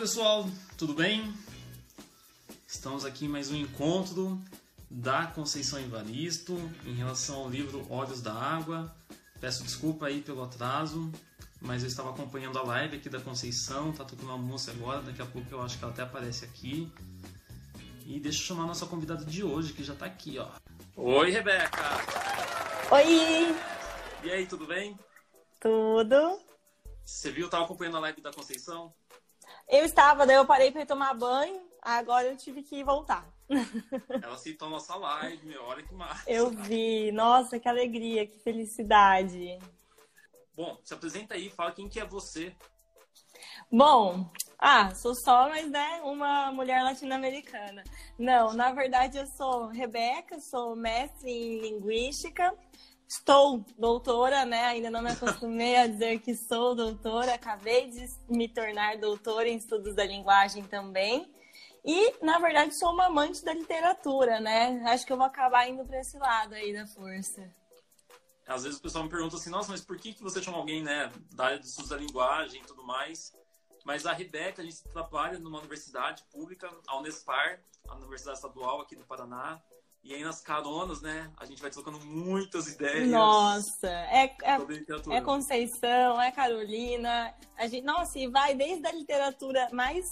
pessoal, tudo bem? Estamos aqui em mais um encontro da Conceição Evaristo em relação ao livro Olhos da Água. Peço desculpa aí pelo atraso, mas eu estava acompanhando a live aqui da Conceição, tá tocando música agora, daqui a pouco eu acho que ela até aparece aqui. E deixa eu chamar a nossa convidada de hoje, que já está aqui, ó. Oi, Rebeca! Oi! E aí, tudo bem? Tudo. Você viu, tava acompanhando a live da Conceição? Eu estava, daí eu parei para tomar banho, agora eu tive que voltar. Ela citou a nossa live, olha que massa. Eu vi, nossa, que alegria, que felicidade. Bom, se apresenta aí, fala quem que é você. Bom, ah, sou só, mas né, uma mulher latino-americana. Não, na verdade eu sou Rebeca, sou mestre em linguística, Estou doutora, né? Ainda não me acostumei a dizer que sou doutora. Acabei de me tornar doutora em estudos da linguagem também. E, na verdade, sou uma amante da literatura, né? Acho que eu vou acabar indo para esse lado aí da força. Às vezes o pessoal me pergunta assim, nossa, mas por que, que você chama alguém, né, da área de estudos da linguagem e tudo mais? Mas a Rebeca, a gente trabalha numa universidade pública, a Unespar, a Universidade Estadual aqui do Paraná. E aí nas caronas, né, a gente vai trocando muitas ideias. Nossa, é, é, é Conceição, é Carolina. A gente, nossa, e vai desde a literatura mais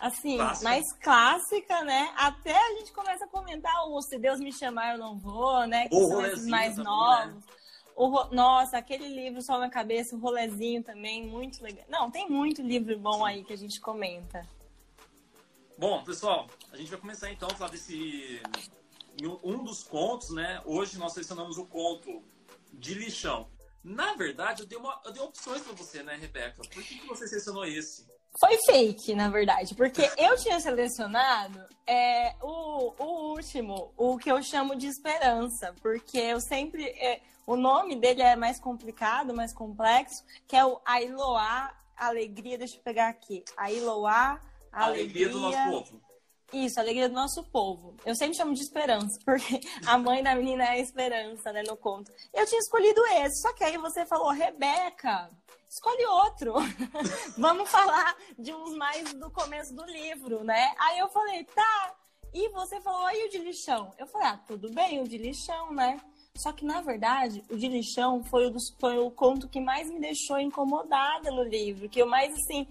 assim, clássica. mais clássica, né? Até a gente começa a comentar o Se Deus Me Chamar Eu Não Vou, né? Que o são esses mais também, novos. Né? O, nossa, aquele livro Só na Cabeça, o rolezinho também, muito legal. Não, tem muito livro bom aí que a gente comenta. Bom, pessoal, a gente vai começar então a falar desse um dos contos, né? Hoje nós selecionamos o conto de lixão. Na verdade, eu dei, uma, eu dei opções para você, né, Rebeca? Por que, que você selecionou esse? Foi fake, na verdade, porque eu tinha selecionado é, o, o último, o que eu chamo de esperança, porque eu sempre. É, o nome dele é mais complicado, mais complexo, que é o Ailoá Alegria. Deixa eu pegar aqui. Ailoá Alegria. Alegria do nosso povo. Isso, a alegria do nosso povo. Eu sempre chamo de esperança, porque a mãe da menina é a esperança, né, no conto. Eu tinha escolhido esse, só que aí você falou, Rebeca, escolhe outro. Vamos falar de uns mais do começo do livro, né? Aí eu falei, tá. E você falou, aí o de lixão. Eu falei, ah, tudo bem, o de lixão, né? Só que, na verdade, o de lixão foi o, dos, foi o conto que mais me deixou incomodada no livro, que eu mais, assim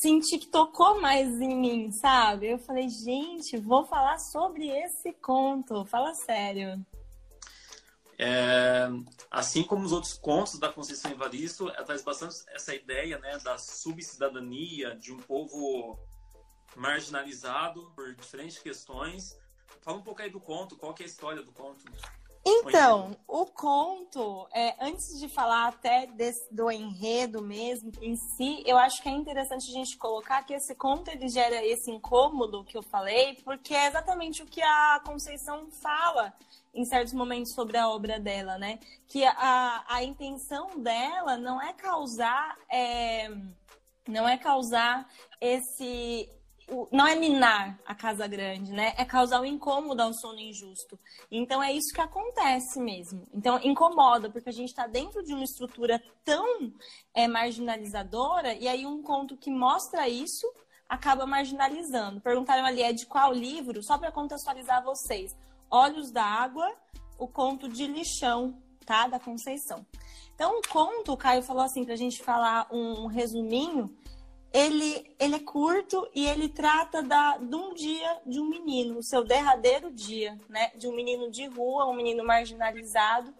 senti que tocou mais em mim, sabe? Eu falei, gente, vou falar sobre esse conto. Fala sério. É, assim como os outros contos da Conceição Evaristo, ela traz bastante essa ideia né, da subcidadania, de um povo marginalizado por diferentes questões. Fala um pouco aí do conto, qual é a história do conto? Então, o conto, é, antes de falar até desse, do enredo mesmo em si, eu acho que é interessante a gente colocar que esse conto ele gera esse incômodo que eu falei, porque é exatamente o que a Conceição fala em certos momentos sobre a obra dela, né? Que a, a intenção dela não é causar. É, não é causar esse não é minar a casa grande, né? É causar o um incômodo ao sono injusto. Então é isso que acontece mesmo. Então incomoda, porque a gente está dentro de uma estrutura tão é, marginalizadora, e aí um conto que mostra isso acaba marginalizando. Perguntaram ali, é de qual livro? Só para contextualizar vocês. Olhos da Água, o conto de lixão, tá? Da Conceição. Então, o conto, o Caio falou assim, para a gente falar um resuminho, ele, ele é curto e ele trata da, de um dia de um menino, o seu derradeiro dia, né? De um menino de rua, um menino marginalizado,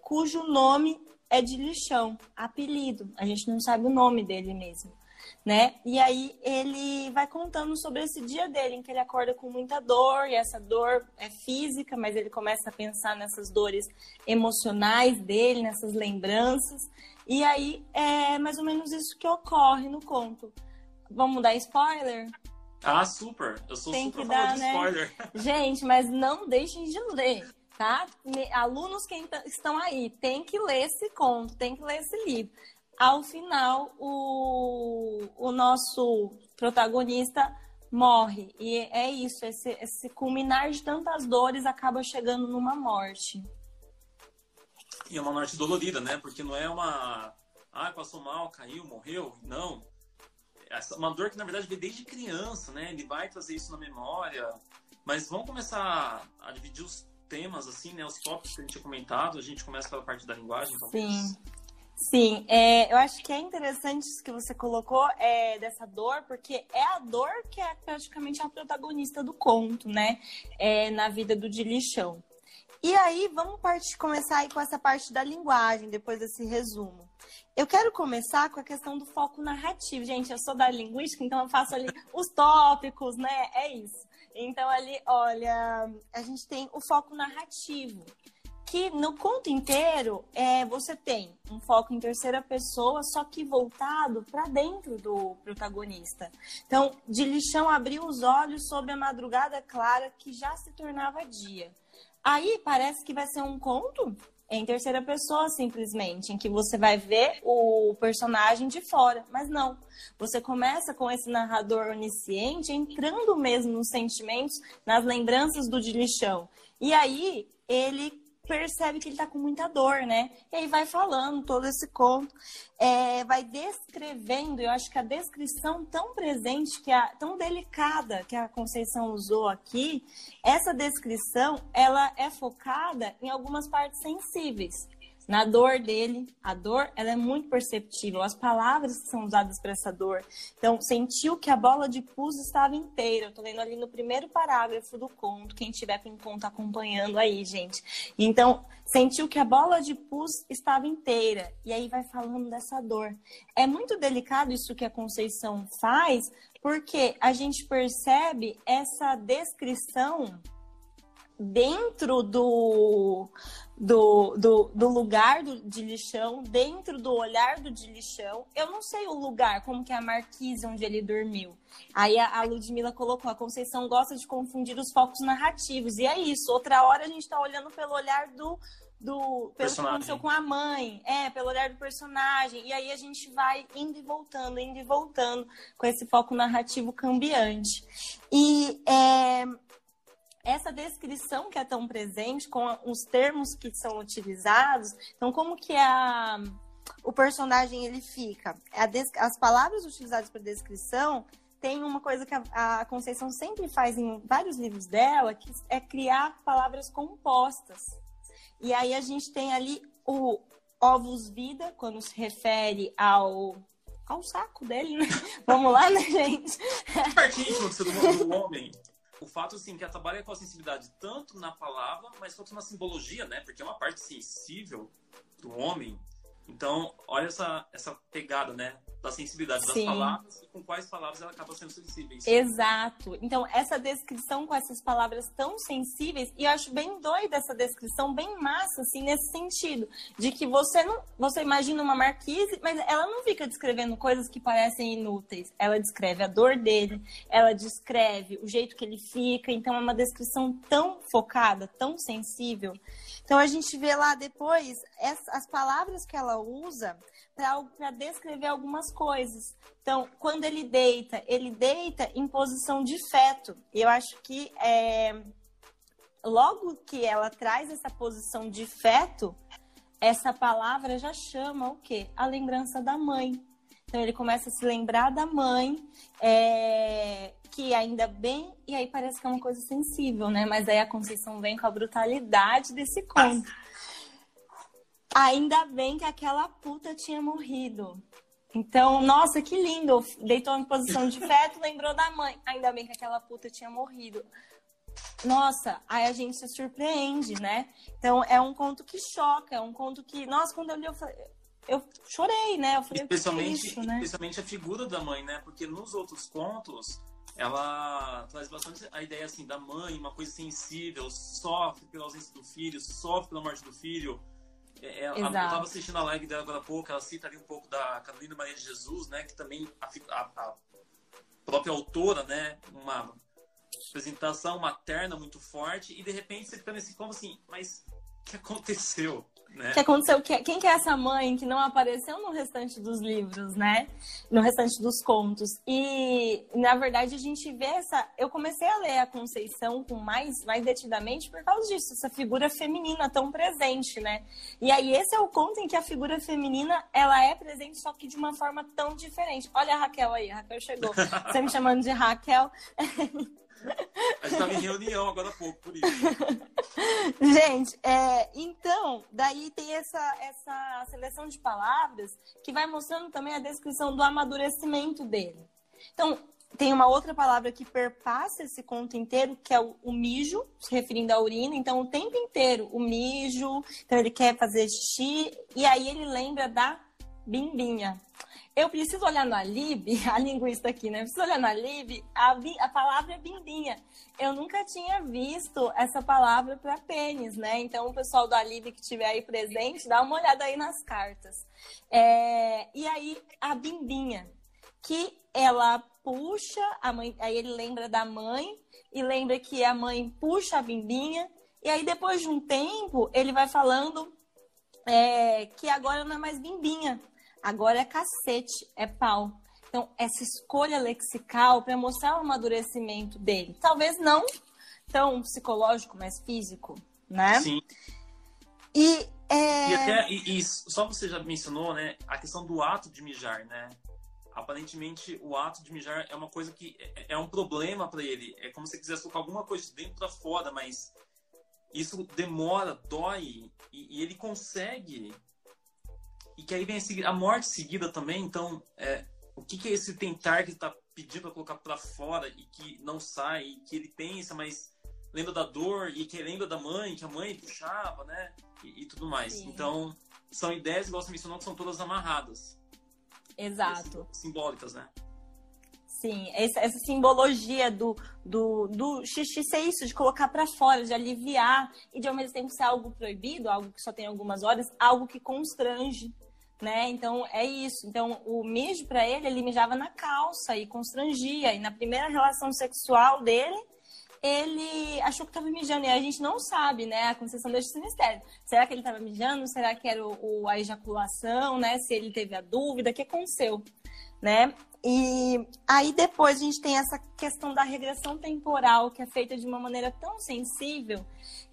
cujo nome é de lixão, apelido. A gente não sabe o nome dele mesmo, né? E aí ele vai contando sobre esse dia dele, em que ele acorda com muita dor, e essa dor é física, mas ele começa a pensar nessas dores emocionais dele, nessas lembranças. E aí é mais ou menos isso que ocorre no conto. Vamos dar spoiler? Ah, super! Eu sou Tem super que dar, né? spoiler. Gente, mas não deixem de ler, tá? Alunos que estão aí, tem que ler esse conto, tem que ler esse livro. Ao final, o, o nosso protagonista morre. E é isso, esse, esse culminar de tantas dores acaba chegando numa morte. E é uma morte dolorida, né? Porque não é uma. Ah, passou mal, caiu, morreu. Não. uma dor que na verdade veio desde criança, né? Ele vai trazer isso na memória. Mas vamos começar a dividir os temas, assim, né? Os tópicos que a gente tinha comentado. A gente começa pela parte da linguagem, talvez. Sim. Sim, é, eu acho que é interessante isso que você colocou é, dessa dor, porque é a dor que é praticamente a protagonista do conto, né? É, na vida do Dilichão. E aí, vamos começar aí com essa parte da linguagem, depois desse resumo. Eu quero começar com a questão do foco narrativo. Gente, eu sou da linguística, então eu faço ali os tópicos, né? É isso. Então, ali, olha, a gente tem o foco narrativo que no conto inteiro é, você tem um foco em terceira pessoa, só que voltado para dentro do protagonista. Então, de lixão abriu os olhos sobre a madrugada clara que já se tornava dia. Aí parece que vai ser um conto em terceira pessoa, simplesmente, em que você vai ver o personagem de fora. Mas não. Você começa com esse narrador onisciente entrando mesmo nos sentimentos, nas lembranças do Dilichão. E aí ele percebe que ele está com muita dor, né? E aí vai falando todo esse conto, é, vai descrevendo, eu acho que a descrição tão presente, que a, tão delicada que a Conceição usou aqui, essa descrição, ela é focada em algumas partes sensíveis na dor dele. A dor, ela é muito perceptível. As palavras que são usadas para essa dor. Então, sentiu que a bola de pus estava inteira. Eu tô lendo ali no primeiro parágrafo do conto. Quem tiver com conto acompanhando aí, gente. Então, sentiu que a bola de pus estava inteira. E aí vai falando dessa dor. É muito delicado isso que a Conceição faz, porque a gente percebe essa descrição dentro do, do, do, do lugar do, de lixão, dentro do olhar do de lixão. Eu não sei o lugar, como que é a marquise onde ele dormiu. Aí a, a Ludmilla colocou, a Conceição gosta de confundir os focos narrativos. E é isso, outra hora a gente está olhando pelo olhar do, do pelo que aconteceu com a mãe, é, pelo olhar do personagem. E aí a gente vai indo e voltando, indo e voltando com esse foco narrativo cambiante. E é, essa descrição que é tão presente, com os termos que são utilizados, então como que a, o personagem ele fica? as palavras utilizadas para descrição tem uma coisa que a, a, Conceição sempre faz em vários livros dela, que é criar palavras compostas. E aí a gente tem ali o ovos vida, quando se refere ao ao saco dele, né? Vamos lá, né, gente? Íntima do homem o fato assim que ela trabalha com a sensibilidade tanto na palavra, mas quanto na simbologia, né? Porque é uma parte sensível do homem. Então, olha essa essa pegada, né? da sensibilidade das Sim. palavras e com quais palavras ela acaba sendo sensível. Exato. Então, essa descrição com essas palavras tão sensíveis, e eu acho bem doida essa descrição, bem massa, assim, nesse sentido, de que você não. Você imagina uma marquise, mas ela não fica descrevendo coisas que parecem inúteis. Ela descreve a dor dele, ela descreve o jeito que ele fica, então é uma descrição tão focada, tão sensível. Então a gente vê lá depois as palavras que ela usa para descrever algumas coisas. Então, quando ele deita, ele deita em posição de feto. E eu acho que é, logo que ela traz essa posição de feto, essa palavra já chama o quê? A lembrança da mãe. Então ele começa a se lembrar da mãe, é, que ainda bem, e aí parece que é uma coisa sensível, né? Mas aí a Conceição vem com a brutalidade desse conto. Ainda bem que aquela puta tinha morrido. Então, nossa, que lindo. Deitou em posição de feto, lembrou da mãe. Ainda bem que aquela puta tinha morrido. Nossa, aí a gente se surpreende, né? Então, é um conto que choca, é um conto que. Nossa, quando eu li, eu falei. Eu chorei, né? Eu falei, especialmente, é isso, né? especialmente a figura da mãe, né? Porque nos outros contos, ela traz bastante a ideia assim da mãe, uma coisa sensível, sofre pela ausência do filho, sofre pela morte do filho, é, é, eu estava assistindo a live dela agora há pouco, ela cita ali um pouco da Carolina Maria de Jesus, né? Que também a, a, a própria autora, né? Uma apresentação materna muito forte e de repente você fica nesse como assim, mas o que aconteceu? Né? Que aconteceu? Quem que é essa mãe que não apareceu no restante dos livros, né? No restante dos contos. E, na verdade, a gente vê essa. Eu comecei a ler a Conceição com mais, mais detidamente por causa disso, essa figura feminina tão presente, né? E aí, esse é o conto em que a figura feminina ela é presente, só que de uma forma tão diferente. Olha a Raquel aí, a Raquel chegou. Você me chamando de Raquel. A gente estava em reunião agora há pouco, por isso. Gente, é, então, daí tem essa, essa seleção de palavras que vai mostrando também a descrição do amadurecimento dele. Então, tem uma outra palavra que perpassa esse conto inteiro, que é o, o, mijo, se referindo à urina. Então, o tempo inteiro, o mijo. Então, ele quer fazer xixi. E aí, ele lembra da bimbinha. Eu preciso olhar na Lib, a linguista aqui, né? Eu preciso olhar na Lib, a, a palavra é bimbinha. Eu nunca tinha visto essa palavra para pênis, né? Então, o pessoal da Lib que estiver aí presente, dá uma olhada aí nas cartas. É... E aí, a bimbinha, que ela puxa, a mãe, aí ele lembra da mãe, e lembra que a mãe puxa a bimbinha, e aí depois de um tempo, ele vai falando é, que agora não é mais bimbinha, Agora é cacete, é pau. Então, essa escolha lexical para mostrar o amadurecimento dele. Talvez não tão psicológico, mas físico, né? Sim. E, é... e até, e, e só você já mencionou, né, a questão do ato de mijar, né? Aparentemente, o ato de mijar é uma coisa que é, é um problema para ele. É como se quisesse colocar alguma coisa de dentro para fora, mas isso demora, dói, e, e ele consegue e que aí vem a, morte seguida também. Então, é, o que, que é esse tentar que está pedindo para colocar para fora e que não sai, e que ele pensa, mas lembra da dor e que lembra da mãe, que a mãe puxava, né? E, e tudo mais. Sim. Então, são ideias, igual você mencionou, que são todas amarradas. Exato. Simbólicas, né? Sim, essa, essa, simbologia do, do, do xixi ser isso, de colocar para fora, de aliviar, e de ao mesmo tempo ser algo proibido, algo que só tem algumas horas, algo que constrange, né? Então é isso. Então o mijo para ele, ele mijava na calça e constrangia. E na primeira relação sexual dele, ele achou que estava mijando. E a gente não sabe, né? A concessão deixa esse mistério. Será que ele estava mijando? Será que era o, o, a ejaculação, né? Se ele teve a dúvida, o que aconteceu, né? E aí depois a gente tem essa questão da regressão temporal, que é feita de uma maneira tão sensível,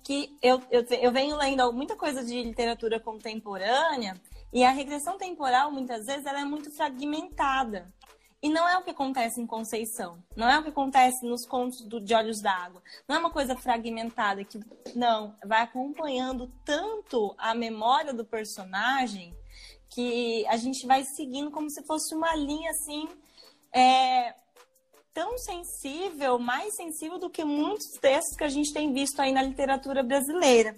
que eu, eu, eu venho lendo muita coisa de literatura contemporânea e a regressão temporal, muitas vezes, ela é muito fragmentada. E não é o que acontece em Conceição. Não é o que acontece nos contos do, de Olhos d'Água. Não é uma coisa fragmentada que, não, vai acompanhando tanto a memória do personagem que a gente vai seguindo como se fosse uma linha assim. É, tão sensível, mais sensível do que muitos textos que a gente tem visto aí na literatura brasileira.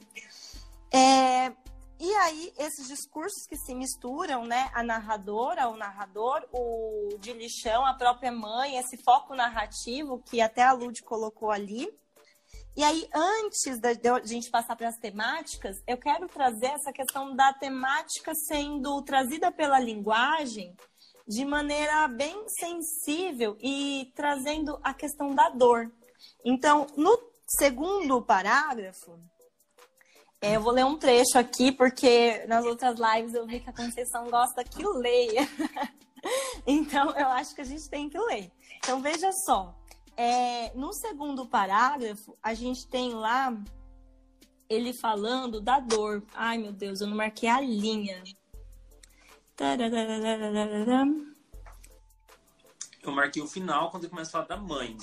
É, e aí, esses discursos que se misturam, né? A narradora, o narrador, o de lixão, a própria mãe, esse foco narrativo que até a Lud colocou ali. E aí, antes da gente passar para as temáticas, eu quero trazer essa questão da temática sendo trazida pela linguagem de maneira bem sensível e trazendo a questão da dor. Então, no segundo parágrafo, eu vou ler um trecho aqui, porque nas outras lives eu vi que a Conceição gosta que leia. então, eu acho que a gente tem que ler. Então, veja só. É, no segundo parágrafo, a gente tem lá ele falando da dor. Ai, meu Deus, eu não marquei a linha. Eu marquei o final quando ele começa a falar da mãe.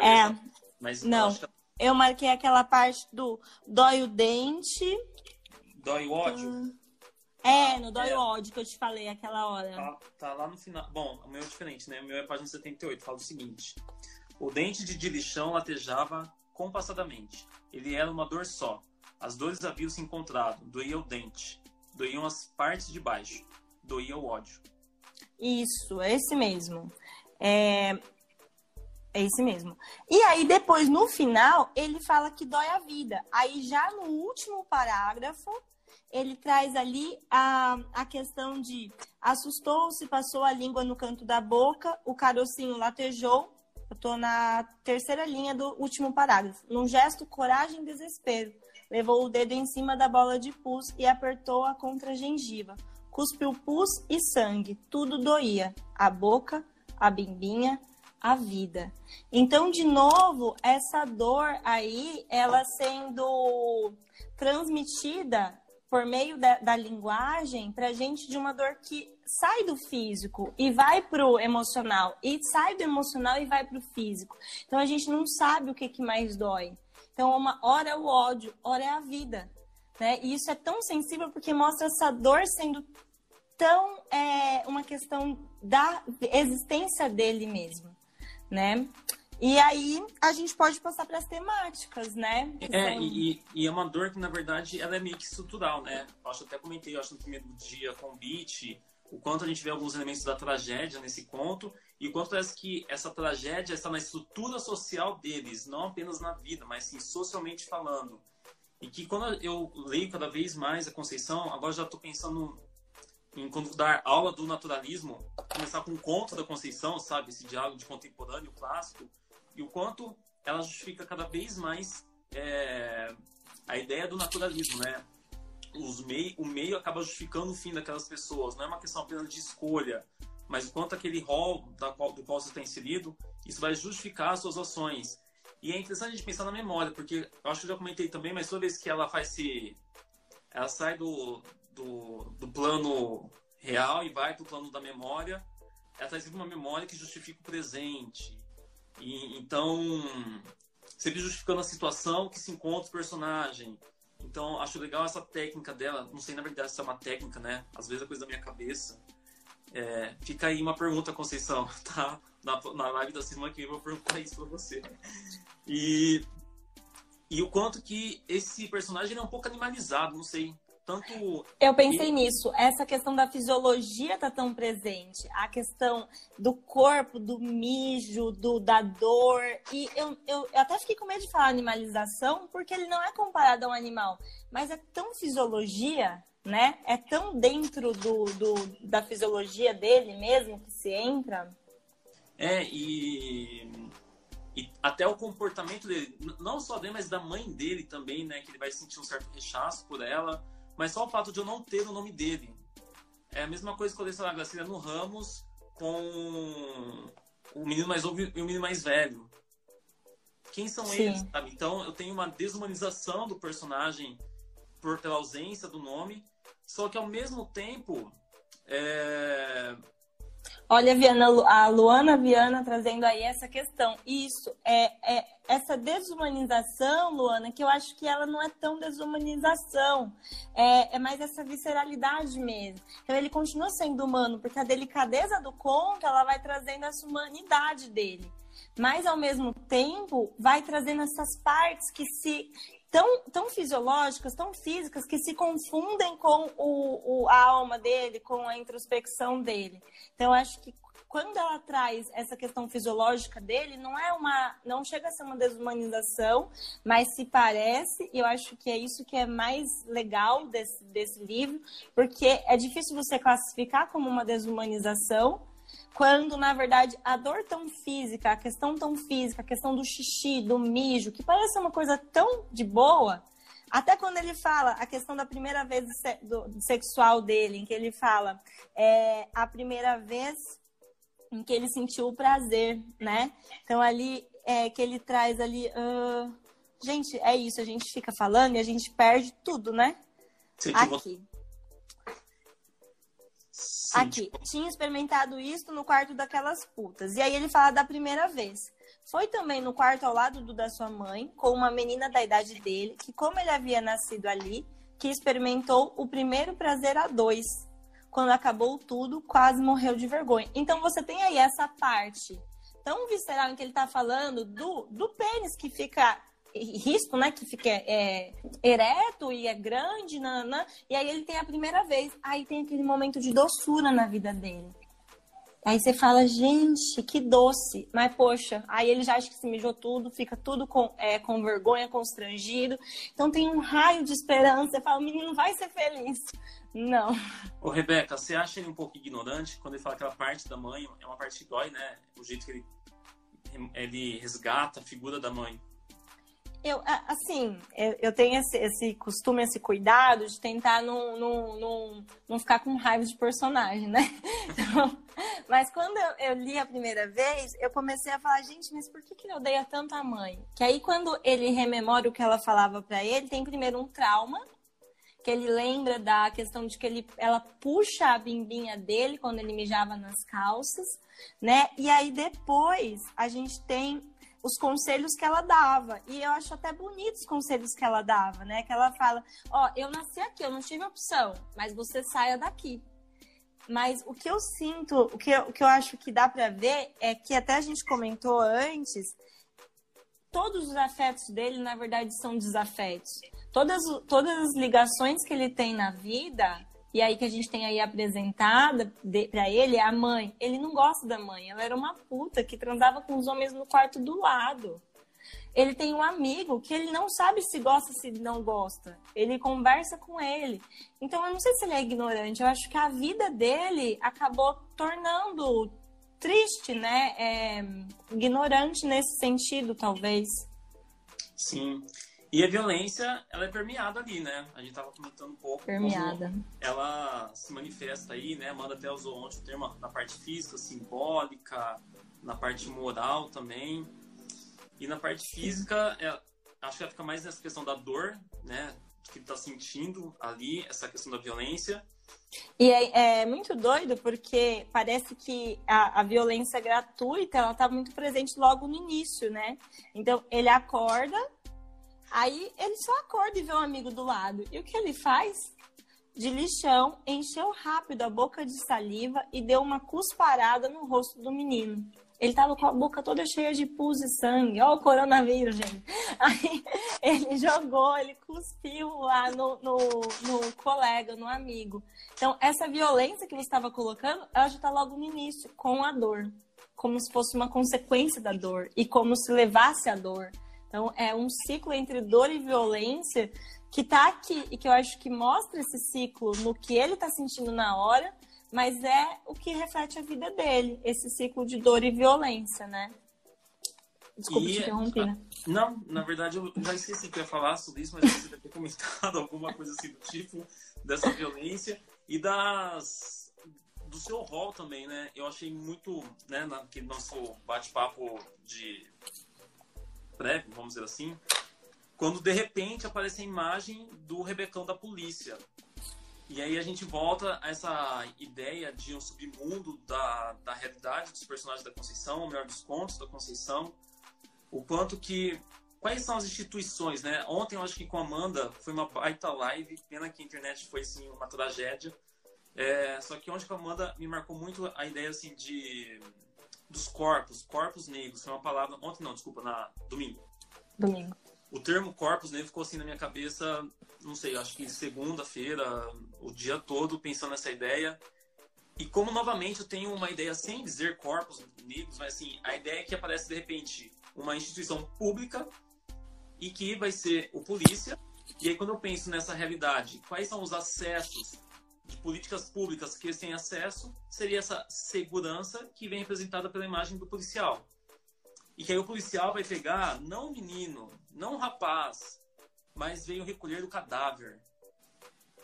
é, mas não. Eu eu marquei aquela parte do dói o dente. Dói o ódio? É, no dói é. o ódio que eu te falei aquela hora. Tá, tá, lá no final. Bom, o meu é diferente, né? O meu é página 78. Fala o seguinte: O dente de dilichão latejava compassadamente. Ele era uma dor só. As dores haviam se encontrado. Doía o dente. Doíam as partes de baixo. Doía o ódio. Isso, é esse mesmo. É, é esse mesmo. E aí, depois, no final, ele fala que dói a vida. Aí, já no último parágrafo, ele traz ali a, a questão de assustou-se, passou a língua no canto da boca, o carocinho latejou. Eu tô na terceira linha do último parágrafo. Num gesto, coragem e desespero. Levou o dedo em cima da bola de pus e apertou-a contra a gengiva. Cuspiu pus e sangue, tudo doía. A boca, a bimbinha, a vida. Então, de novo, essa dor aí, ela sendo transmitida por meio da, da linguagem para gente de uma dor que sai do físico e vai pro emocional e sai do emocional e vai pro físico. Então a gente não sabe o que, que mais dói. Então uma hora é o ódio, hora é a vida, né? E isso é tão sensível porque mostra essa dor sendo tão é, uma questão da existência dele mesmo, né? E aí a gente pode passar para as temáticas, né? é, são... e, e, é uma dor que, na verdade, ela é meio que estrutural, né? Eu acho até comentei, acho, no primeiro dia com o Beat, o quanto a gente vê alguns elementos da tragédia nesse conto, e o quanto parece que essa tragédia está na estrutura social deles, não apenas na vida, mas sim socialmente falando. E que quando eu leio cada vez mais a Conceição, agora já estou pensando quando dar aula do naturalismo, começar com o conto da Conceição, sabe? Esse diálogo de contemporâneo clássico, e o quanto ela justifica cada vez mais é, a ideia do naturalismo, né? Os mei, o meio acaba justificando o fim daquelas pessoas. Não é uma questão apenas de escolha, mas o quanto aquele rol da qual, do qual você está inserido, isso vai justificar as suas ações. E é interessante a gente pensar na memória, porque eu acho que eu já comentei também, mas toda vez que ela faz se. Ela sai do, do, do plano real e vai para o plano da memória, ela traz uma memória que justifica o presente, e, então, sempre justificando a situação que se encontra o personagem. Então, acho legal essa técnica dela. Não sei, na verdade, se é uma técnica, né? Às vezes é coisa da minha cabeça. É, fica aí uma pergunta, Conceição, tá? Na, na live da semana que vem eu vou perguntar isso pra você. E, e o quanto que esse personagem é um pouco animalizado, não sei. Tanto... Eu pensei e... nisso. Essa questão da fisiologia tá tão presente. A questão do corpo, do mijo, do, da dor. E eu, eu, eu até fiquei com medo de falar animalização, porque ele não é comparado a um animal. Mas é tão fisiologia, né? É tão dentro do, do, da fisiologia dele mesmo que se entra. É, e, e até o comportamento dele, não só dele, mas da mãe dele também, né? Que ele vai sentir um certo rechaço por ela mas só o fato de eu não ter o nome dele. É a mesma coisa que eu dei, a sei no Ramos com o menino mais novo e o menino mais velho. Quem são Sim. eles, sabe? Então eu tenho uma desumanização do personagem por pela ausência do nome, só que ao mesmo tempo é, Olha, Viana, a Luana Viana trazendo aí essa questão. Isso, é, é essa desumanização, Luana, que eu acho que ela não é tão desumanização, é, é mais essa visceralidade mesmo. Então ele continua sendo humano, porque a delicadeza do conto, ela vai trazendo essa humanidade dele. Mas, ao mesmo tempo, vai trazendo essas partes que se tão, tão fisiológicas, tão físicas, que se confundem com o, o, a alma dele, com a introspecção dele. Então, acho que quando ela traz essa questão fisiológica dele, não é uma, não chega a ser uma desumanização, mas se parece, e eu acho que é isso que é mais legal desse, desse livro, porque é difícil você classificar como uma desumanização, quando na verdade a dor tão física, a questão tão física, a questão do xixi, do mijo, que parece uma coisa tão de boa, até quando ele fala a questão da primeira vez do, do sexual dele, em que ele fala é, a primeira vez em que ele sentiu o prazer, né? Então ali é que ele traz ali, uh... gente, é isso, a gente fica falando e a gente perde tudo, né? Sim, Aqui. Sim, Aqui, tipo... tinha experimentado isso no quarto daquelas putas. E aí ele fala da primeira vez. Foi também no quarto ao lado do da sua mãe, com uma menina da idade dele, que como ele havia nascido ali, que experimentou o primeiro prazer a dois. Quando acabou tudo, quase morreu de vergonha. Então você tem aí essa parte tão visceral em que ele está falando do, do pênis que fica risco, né? Que fica é, ereto e é grande, nanã, e aí ele tem a primeira vez. Aí tem aquele momento de doçura na vida dele. Aí você fala, gente, que doce. Mas, poxa, aí ele já acha que se mijou tudo, fica tudo com, é, com vergonha, constrangido. Então tem um raio de esperança. Você fala, o menino vai ser feliz. Não. Ô, Rebeca, você acha ele um pouco ignorante quando ele fala aquela parte da mãe? É uma parte que dói, né? O jeito que ele, ele resgata a figura da mãe. Eu, assim, eu, eu tenho esse, esse, costume, esse cuidado de tentar não, não, não, não ficar com raiva de personagem, né? Então, mas quando eu, eu, li a primeira vez, eu comecei a falar, gente, mas por que, que ele odeia tanto a mãe? Que aí, quando ele rememora o que ela falava para ele, tem primeiro um trauma, que ele lembra da questão de que ele, ela puxa a bimbinha dele quando ele mijava nas calças, né? E aí depois a gente tem os conselhos que ela dava. E eu acho até bonitos os conselhos que ela dava, né? Que ela fala: Ó, oh, eu nasci aqui, eu não tive opção, mas você saia daqui. Mas o que eu sinto, o que eu, o que eu acho que dá para ver é que até a gente comentou antes, todos os afetos dele, na verdade, são desafetos. Todas, todas as ligações que ele tem na vida e aí que a gente tem aí apresentada para ele é a mãe. Ele não gosta da mãe, ela era uma puta que transava com os homens no quarto do lado. Ele tem um amigo que ele não sabe se gosta se não gosta. Ele conversa com ele. Então eu não sei se ele é ignorante. Eu acho que a vida dele acabou tornando triste, né? É, ignorante nesse sentido, talvez. Sim. E a violência, ela é permeada ali, né? A gente tava comentando um pouco. Permeada. ela se manifesta aí, né? Manda até usou ontem o termo na parte física, simbólica, na parte moral também. E na parte física, é, acho que ela fica mais nessa questão da dor, né? Que ele tá sentindo ali, essa questão da violência. E é, é, muito doido porque parece que a, a, violência gratuita ela tá muito presente logo no início, né? Então ele acorda Aí ele só acorda e vê um amigo do lado. E o que ele faz? De lixão, encheu rápido a boca de saliva e deu uma cusparada no rosto do menino. Ele tava com a boca toda cheia de pus e sangue. Ó, o coronavírus, gente. Aí ele jogou, ele cuspiu lá no, no, no colega, no amigo. Então, essa violência que você estava colocando, ela já está logo no início, com a dor. Como se fosse uma consequência da dor. E como se levasse a dor. Então, é um ciclo entre dor e violência que está aqui e que eu acho que mostra esse ciclo no que ele está sentindo na hora, mas é o que reflete a vida dele, esse ciclo de dor e violência, né? Desculpa e, te interromper. Né? Não, na verdade eu já esqueci que eu ia falar sobre isso, mas você deve ter comentado alguma coisa assim do tipo, dessa violência e das do seu rol também, né? Eu achei muito, né, naquele nosso bate-papo de prévio, vamos dizer assim, quando de repente aparece a imagem do Rebecão da polícia. E aí a gente volta a essa ideia de um submundo da, da realidade dos personagens da Conceição, ou melhor, dos contos da Conceição. O quanto que. Quais são as instituições, né? Ontem eu acho que com a Amanda foi uma baita live, pena que a internet foi assim uma tragédia. É, só que ontem com a Amanda me marcou muito a ideia assim de dos corpos, corpos negros, foi uma palavra. Ontem não, desculpa, na domingo. Domingo. O termo corpos negros ficou assim na minha cabeça, não sei, acho que segunda-feira, o dia todo pensando nessa ideia. E como novamente eu tenho uma ideia sem dizer corpos negros, mas assim, a ideia é que aparece de repente uma instituição pública e que vai ser o polícia. E aí quando eu penso nessa realidade, quais são os acessos políticas públicas que eles têm acesso seria essa segurança que vem representada pela imagem do policial. E que aí o policial vai pegar não o menino, não o rapaz, mas veio recolher o cadáver.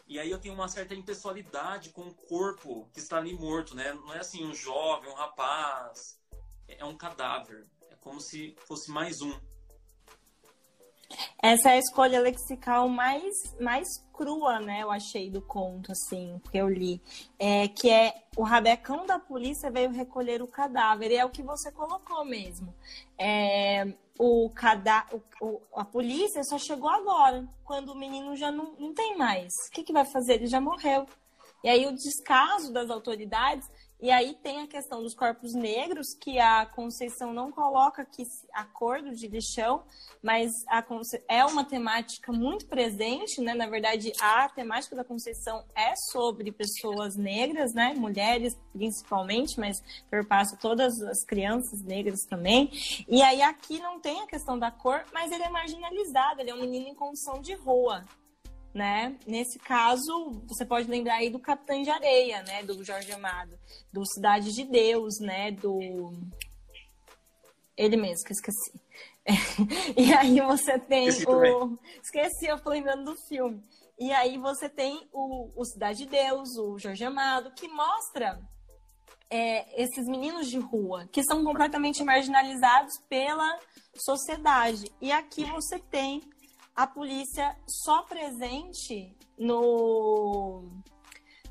E aí eu tenho uma certa impessoalidade com o corpo que está ali morto, né? Não é assim um jovem, um rapaz, é um cadáver. É como se fosse mais um. Essa é a escolha lexical mais, mais crua, né? Eu achei do conto, assim, que eu li. É, que é o rabecão da polícia veio recolher o cadáver. E é o que você colocou mesmo. É, o cadá o, a polícia só chegou agora, quando o menino já não, não tem mais. O que, que vai fazer? Ele já morreu. E aí o descaso das autoridades e aí tem a questão dos corpos negros, que a Conceição não coloca aqui acordo de lixão, mas Conce... é uma temática muito presente, né? Na verdade, a temática da Conceição é sobre pessoas negras, né? Mulheres principalmente, mas perpassa todas as crianças negras também. E aí aqui não tem a questão da cor, mas ele é marginalizado, ele é um menino em condição de rua né? Nesse caso, você pode lembrar aí do Capitão de Areia, né? Do Jorge Amado, do Cidade de Deus, né? Do Ele mesmo, que eu esqueci. E aí você tem esqueci o. Também. Esqueci, eu tô lembrando do filme. E aí você tem o, o Cidade de Deus, o Jorge Amado, que mostra é, esses meninos de rua, que são completamente marginalizados pela sociedade. E aqui você tem a polícia só presente no,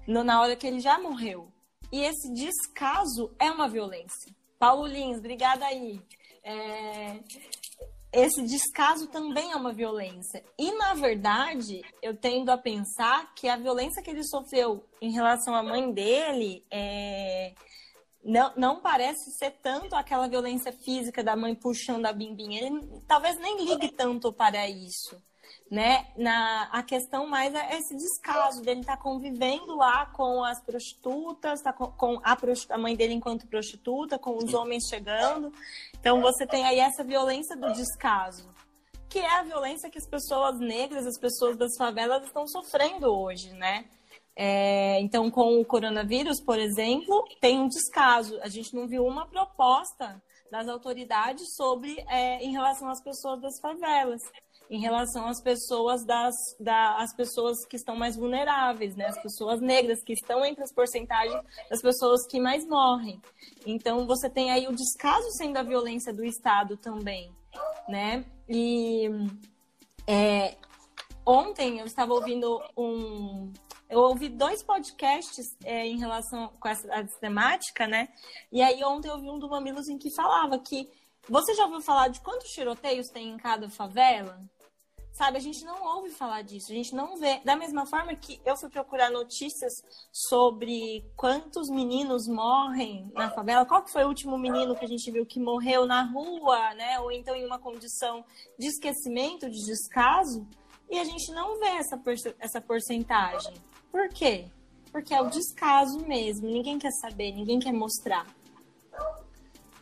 no, na hora que ele já morreu. E esse descaso é uma violência. Paulo Lins, obrigada aí. É, esse descaso também é uma violência. E, na verdade, eu tendo a pensar que a violência que ele sofreu em relação à mãe dele é, não, não parece ser tanto aquela violência física da mãe puxando a bimbinha. Ele talvez nem ligue tanto para isso. Né? Na, a questão mais é esse descaso dele estar tá convivendo lá com as prostitutas, tá com, com a, a, mãe dele enquanto prostituta, com os homens chegando. Então você tem aí essa violência do descaso, que é a violência que as pessoas negras, as pessoas das favelas estão sofrendo hoje, né? É, então, com o coronavírus, por exemplo, tem um descaso. A gente não viu uma proposta das autoridades sobre é, em relação às pessoas das favelas, em relação às pessoas das da, as pessoas que estão mais vulneráveis, né? As pessoas negras que estão entre as porcentagens das pessoas que mais morrem. Então, você tem aí o descaso sendo a violência do Estado também, né? E é, ontem eu estava ouvindo um eu ouvi dois podcasts é, em relação com essa, temática, né? E aí ontem eu vi um do Mamilos em que falava que você já ouviu falar de quantos tiroteios tem em cada favela? Sabe, a gente não ouve falar disso, a gente não vê. Da mesma forma que eu fui procurar notícias sobre quantos meninos morrem na favela, qual que foi o último menino que a gente viu que morreu na rua, né? Ou então em uma condição de esquecimento, de descaso, e a gente não vê essa, essa porcentagem. Por quê? Porque é o descaso mesmo. Ninguém quer saber, ninguém quer mostrar.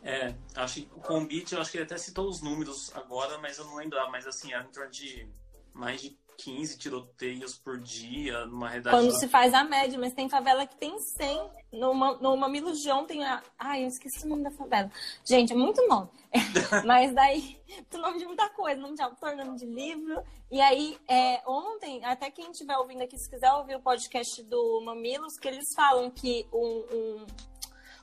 É, acho que o convite, eu acho que ele até citou os números agora, mas eu não lembro. Mas assim, é em torno de mais de 15 tiroteios por dia, numa redação. Quando se faz a média, mas tem favela que tem 100. No, no Mamilos de ontem, a... ai, eu esqueci o nome da favela. Gente, é muito nome. mas daí, o nome de muita coisa, nome de autor, nome de livro. E aí, é, ontem, até quem estiver ouvindo aqui, se quiser ouvir o podcast do Mamilos, que eles falam que um, um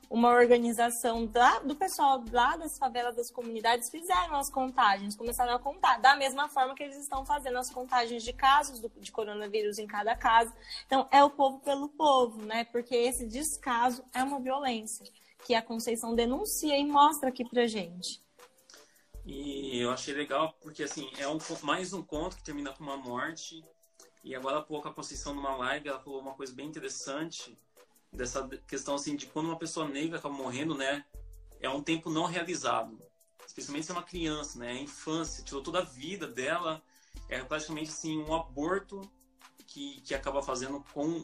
uma organização da, do pessoal lá das favelas, das comunidades, fizeram as contagens, começaram a contar, da mesma forma que eles estão fazendo as contagens de casos do, de coronavírus em cada casa. Então, é o povo pelo povo, né? Porque esse descaso é uma violência que a Conceição denuncia e mostra aqui pra gente. E eu achei legal porque, assim, é um, mais um conto que termina com uma morte. E agora há pouco a Conceição, numa live, ela falou uma coisa bem interessante dessa questão assim de quando uma pessoa negra acaba morrendo, né? É um tempo não realizado, especialmente se é uma criança, né? A infância tirou toda a vida dela, é praticamente assim um aborto que, que acaba fazendo com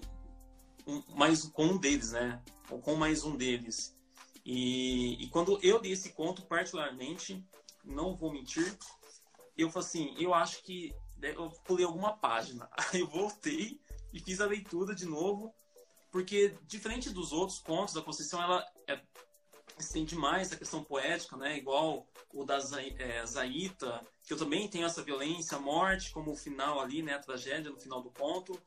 um, mais com um deles, né? Ou com mais um deles. E, e quando eu li esse conto particularmente, não vou mentir, eu falei assim, eu acho que né, eu pulei alguma página. Aí eu voltei e fiz a leitura de novo porque diferente dos outros contos da Conceição, ela é, estende mais a questão poética, né? Igual o da é, Zaita, que eu também tenho essa violência, a morte como o final ali, né? A tragédia no final do conto.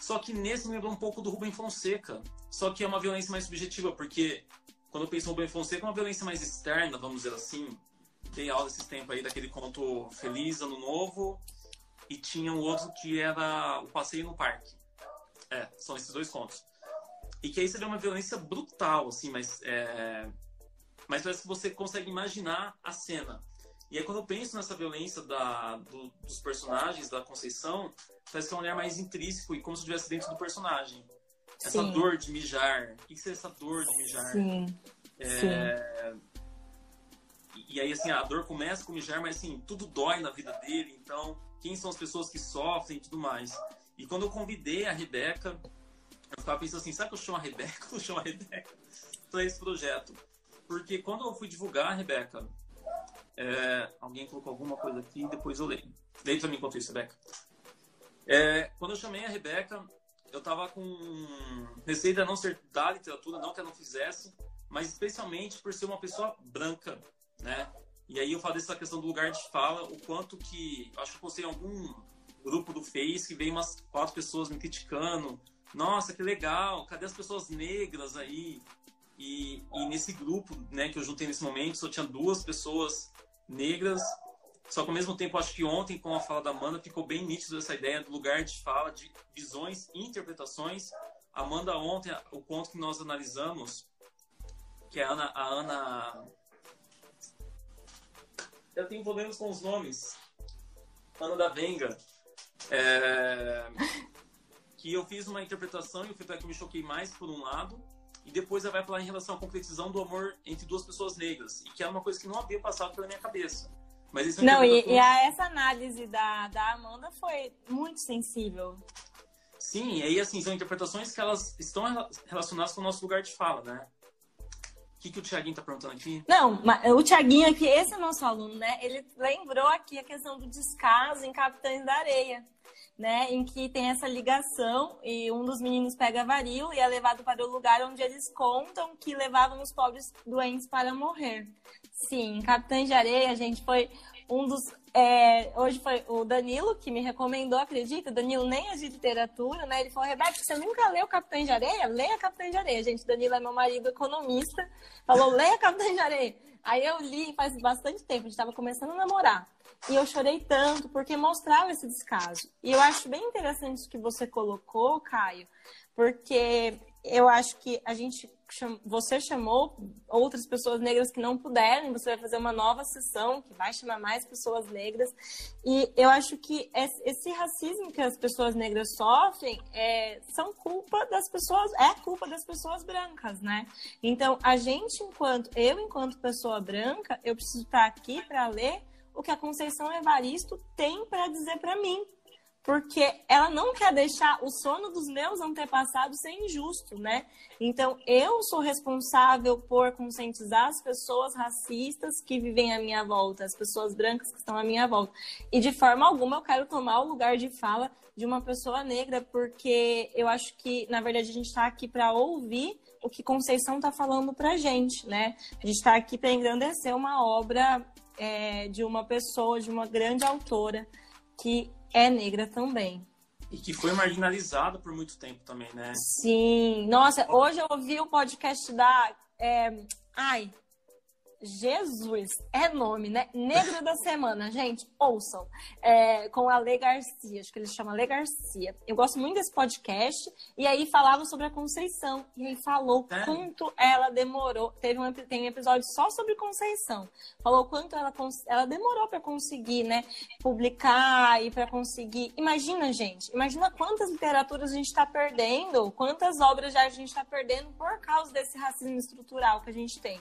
Só que nesse me lembrou um pouco do Rubem Fonseca. Só que é uma violência mais subjetiva, porque quando eu penso no Rubem Fonseca, é uma violência mais externa, vamos dizer assim. Dei aula esses tempos aí daquele conto Feliz Ano Novo. E tinha um outro que era O Passeio no Parque. É, são esses dois contos. E que aí você vê uma violência brutal, assim, mas. É... Mas parece que você consegue imaginar a cena. E aí, quando eu penso nessa violência da, do, dos personagens, da Conceição, parece que é um olhar mais intrínseco e como se estivesse dentro do personagem. Essa Sim. dor de mijar. O que seria essa dor de mijar? Sim. É... Sim. E aí, assim, a dor começa com mijar, mas assim, tudo dói na vida dele. Então, quem são as pessoas que sofrem e tudo mais. E quando eu convidei a Rebeca, eu ficava pensando assim, sabe que eu chamo a Rebeca? Eu chamo a Rebeca para esse projeto. Porque quando eu fui divulgar a Rebeca, é, alguém colocou alguma coisa aqui e depois eu leio. Leio para mim enquanto isso, Rebeca. É, quando eu chamei a Rebeca, eu tava com receio de não ser da literatura, não que ela não fizesse, mas especialmente por ser uma pessoa branca né? E aí eu falo dessa questão do lugar de fala, o quanto que. Acho que eu postei algum grupo do Face que veio umas quatro pessoas me criticando. Nossa, que legal, cadê as pessoas negras aí? E, e nesse grupo né, que eu juntei nesse momento, só tinha duas pessoas negras. Só que ao mesmo tempo, acho que ontem, com a fala da Amanda, ficou bem nítido essa ideia do lugar de fala, de visões e interpretações. Amanda, ontem, o ponto que nós analisamos, que é a Ana, a Ana eu tenho problemas com os nomes. Ana da Venga. É... que eu fiz uma interpretação e o feedback me choquei mais por um lado. E depois ela vai falar em relação à concretização do amor entre duas pessoas negras. E que é uma coisa que não havia passado pela minha cabeça. Mas isso é não, e, e a, essa análise da, da Amanda foi muito sensível. Sim, e aí assim, são interpretações que elas estão relacionadas com o nosso lugar de fala, né? O que, que o Tiaguinho está perguntando aqui? Não, o Tiaguinho aqui, esse é nosso aluno, né? Ele lembrou aqui a questão do descaso em Capitães da Areia, né? Em que tem essa ligação e um dos meninos pega varíola e é levado para o lugar onde eles contam que levavam os pobres doentes para morrer. Sim, Capitães de Areia, gente, foi um dos. É, hoje foi o Danilo que me recomendou, acredita? Danilo nem é de literatura, né? Ele falou: Rebeca, você nunca leu Capitão de Areia? Leia Capitão de Areia. Gente, Danilo é meu marido economista. Falou: leia Capitão de Areia. Aí eu li faz bastante tempo, a gente estava começando a namorar. E eu chorei tanto porque mostrava esse descaso. E eu acho bem interessante que você colocou, Caio, porque eu acho que a gente você chamou outras pessoas negras que não puderam, você vai fazer uma nova sessão que vai chamar mais pessoas negras. E eu acho que esse racismo que as pessoas negras sofrem é, são culpa das pessoas, é culpa das pessoas brancas, né? Então, a gente, enquanto, eu, enquanto pessoa branca, eu preciso estar aqui para ler o que a Conceição Evaristo tem para dizer para mim, porque ela não quer deixar o sono dos meus antepassados ser injusto, né? Então, eu sou responsável por conscientizar as pessoas racistas que vivem à minha volta, as pessoas brancas que estão à minha volta. E de forma alguma eu quero tomar o lugar de fala de uma pessoa negra, porque eu acho que, na verdade, a gente está aqui para ouvir o que Conceição está falando para gente, né? A gente está aqui para engrandecer uma obra é, de uma pessoa, de uma grande autora que é negra também. E que foi marginalizada por muito tempo também, né? Sim. Nossa, hoje eu ouvi o podcast da. É... Ai, Jesus, é nome, né? Negro da Semana, gente, ouçam. É, com a Lê Garcia, acho que ele chama Lê Garcia. Eu gosto muito desse podcast. E aí falava sobre a Conceição. E aí falou é. quanto ela demorou. Teve um, tem um episódio só sobre Conceição. Falou quanto ela, ela demorou para conseguir, né? Publicar e para conseguir. Imagina, gente, imagina quantas literaturas a gente está perdendo, quantas obras já a gente está perdendo por causa desse racismo estrutural que a gente tem.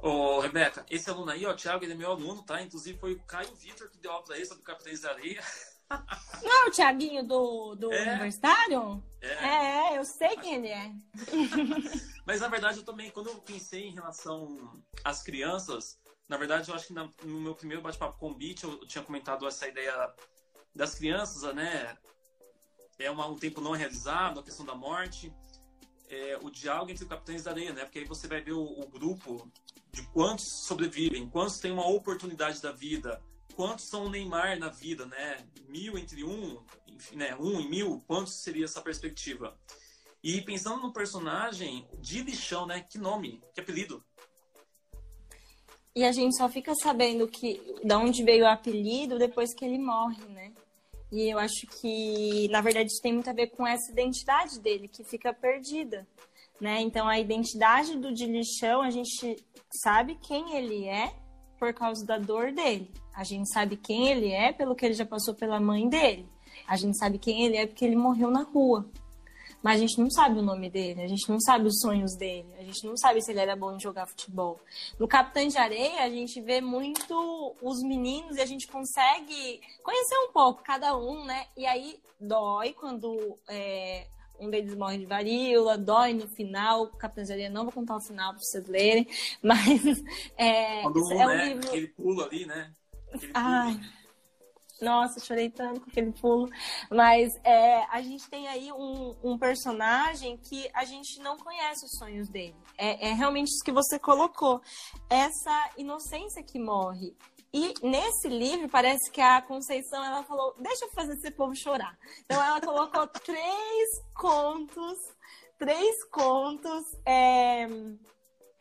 Ô, Rebeca, esse aluno aí, ó, Thiago, ele é meu aluno, tá? Inclusive foi o Caio Vitor que deu aula pra ele sobre Capitães da Areia. Não é o Thiaguinho do, do é. universitário? É. é, eu sei quem ele é. Mas na verdade eu também, quando eu pensei em relação às crianças, na verdade eu acho que no meu primeiro bate-papo com o Beat eu tinha comentado essa ideia das crianças, né? É uma, um tempo não realizado, a questão da morte. É, o diálogo entre capitães da areia, né? Porque aí você vai ver o, o grupo de quantos sobrevivem, quantos têm uma oportunidade da vida, quantos são o Neymar na vida, né? Mil entre um, enfim, né? Um em mil, quantos seria essa perspectiva? E pensando no personagem de lixão, né? Que nome, que apelido? E a gente só fica sabendo que de onde veio o apelido depois que ele morre, né? E eu acho que, na verdade, tem muito a ver com essa identidade dele, que fica perdida. Né? Então, a identidade do de lixão, a gente sabe quem ele é por causa da dor dele. A gente sabe quem ele é pelo que ele já passou pela mãe dele. A gente sabe quem ele é porque ele morreu na rua. Mas a gente não sabe o nome dele, a gente não sabe os sonhos dele, a gente não sabe se ele era bom em jogar futebol. No Capitão de Areia, a gente vê muito os meninos e a gente consegue conhecer um pouco cada um, né? E aí dói quando é, um deles morre de varíola, dói no final. Capitão de Areia, não vou contar o final para vocês lerem, mas é, Quando um, é um né, livro. Aquele pulo ali, né? Ai. Nossa, chorei tanto com aquele pulo. Mas é, a gente tem aí um, um, personagem que a gente não conhece os sonhos dele. É, é realmente isso que você colocou. Essa inocência que morre. E nesse livro, parece que a Conceição ela falou: deixa eu fazer esse povo chorar. Então ela colocou três contos, três contos é,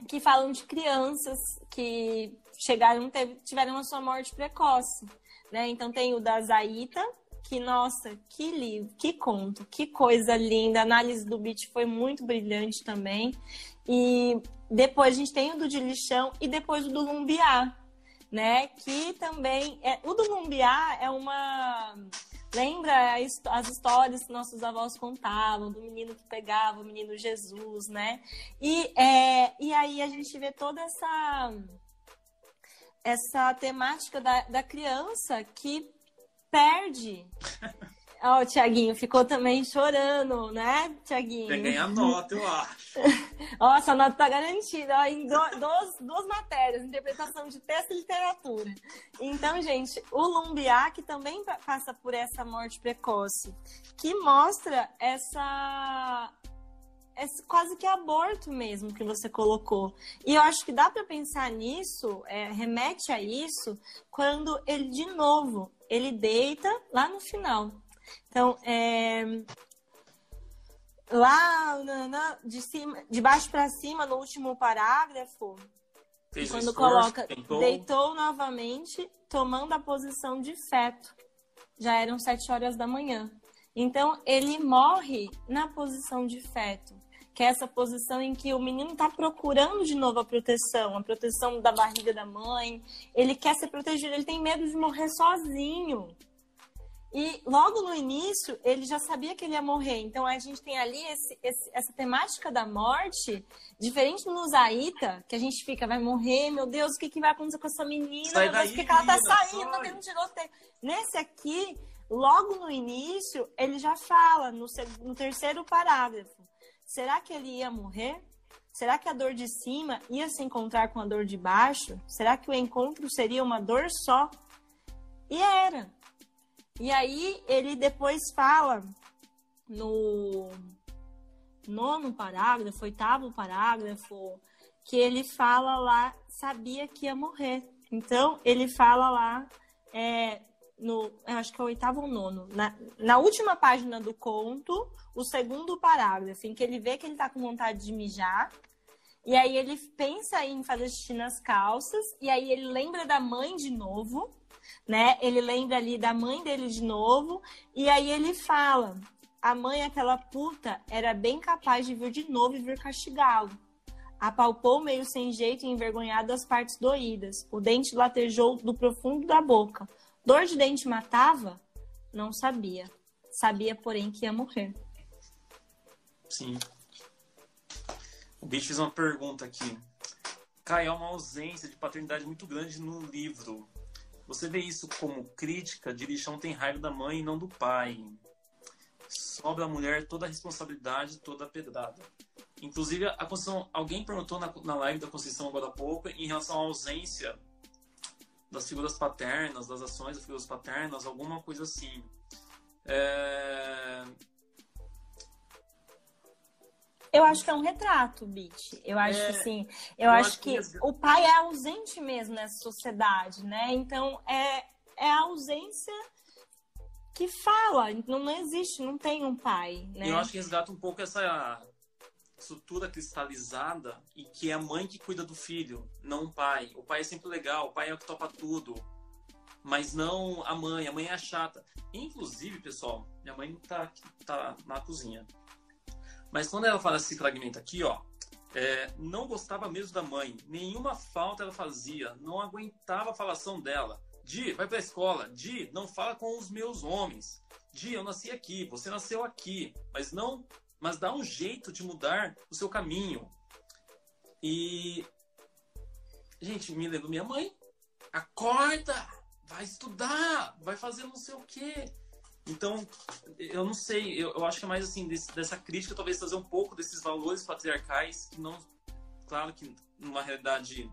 que falam de crianças que chegaram, tiveram a sua morte precoce. Né? Então tem o da Zaita, que, nossa, que livro, que conto, que coisa linda. A análise do beat foi muito brilhante também. E depois a gente tem o do de lixão e depois o do Lumbiá, né? Que também é o do Lumbiá é uma lembra as histórias que nossos avós contavam do menino que pegava o menino Jesus, né? E é, e aí a gente vê toda essa essa temática da, da criança que perde. Ó, oh, o Tiaguinho ficou também chorando, né, Tiaguinho? Peguei a nota, eu acho. Nossa, a nota tá garantida, ó, em do, duas, duas matérias, interpretação de texto e literatura. Então, gente, o Lumbiá, que também passa por essa morte precoce, que mostra essa é quase que aborto mesmo que você colocou. E eu acho que dá para pensar nisso, é, remete a isso, quando ele, de novo, ele deita lá no final. Então, é, lá na, na, de, cima, de baixo para cima, no último parágrafo, Fez quando esforço, coloca tentou. deitou novamente, tomando a posição de feto. Já eram sete horas da manhã. Então, ele morre na posição de feto que é essa posição em que o menino está procurando de novo a proteção, a proteção da barriga da mãe, ele quer ser protegido, ele tem medo de morrer sozinho. E logo no início, ele já sabia que ele ia morrer. Então a gente tem ali esse, esse, essa temática da morte, diferente no Zaita, que a gente fica, vai morrer, meu Deus, o que, que vai acontecer com essa menina? Sai meu Deus, daí, que, que ela tá saindo? Tá tendo tiroteio. Nesse aqui, logo no início, ele já fala, no, no terceiro parágrafo, Será que ele ia morrer? Será que a dor de cima ia se encontrar com a dor de baixo? Será que o encontro seria uma dor só? E era. E aí ele depois fala no nono parágrafo, oitavo parágrafo, que ele fala lá, sabia que ia morrer. Então ele fala lá, é, no, acho que é o oitavo ou nono, na, na última página do conto, o segundo parágrafo, em que ele vê que ele tá com vontade de mijar, e aí ele pensa em fazer xixi nas calças, e aí ele lembra da mãe de novo, né? Ele lembra ali da mãe dele de novo, e aí ele fala: a mãe, aquela puta, era bem capaz de vir de novo e vir castigá-lo. Apalpou meio sem jeito e envergonhado as partes doídas. O dente latejou do profundo da boca. Dor de dente matava? Não sabia. Sabia, porém, que ia morrer. Sim. O bicho fez uma pergunta aqui. Caio, há uma ausência de paternidade muito grande no livro. Você vê isso como crítica de lixão tem raiva da mãe e não do pai. Sobra a mulher toda a responsabilidade, toda a pedrada. Inclusive, a Conceição, alguém perguntou na, na live da Conceição agora há pouco em relação à ausência das figuras paternas, das ações das figuras paternas, alguma coisa assim. É... Eu acho que é um retrato, Bit. Eu acho é, assim, eu, eu acho, acho que, que o pai é ausente mesmo nessa sociedade, né? Então é, é a ausência que fala, não, não existe, não tem um pai, né? Eu acho que resgata um pouco essa estrutura cristalizada e que é a mãe que cuida do filho, não o pai. O pai é sempre legal, o pai é o que topa tudo, mas não a mãe. A mãe é chata. Inclusive, pessoal, minha mãe tá, tá na cozinha. Mas quando ela fala esse fragmento aqui, ó, é, não gostava mesmo da mãe, nenhuma falta ela fazia, não aguentava a falação dela. Di, vai pra escola. Di, não fala com os meus homens. Di, eu nasci aqui, você nasceu aqui, mas não mas dá um jeito de mudar o seu caminho. E. Gente, me lembro minha mãe. Acorda! Vai estudar! Vai fazer não sei o quê. Então, eu não sei, eu, eu acho que é mais assim, desse, dessa crítica, talvez trazer um pouco desses valores patriarcais, que não. Claro que numa realidade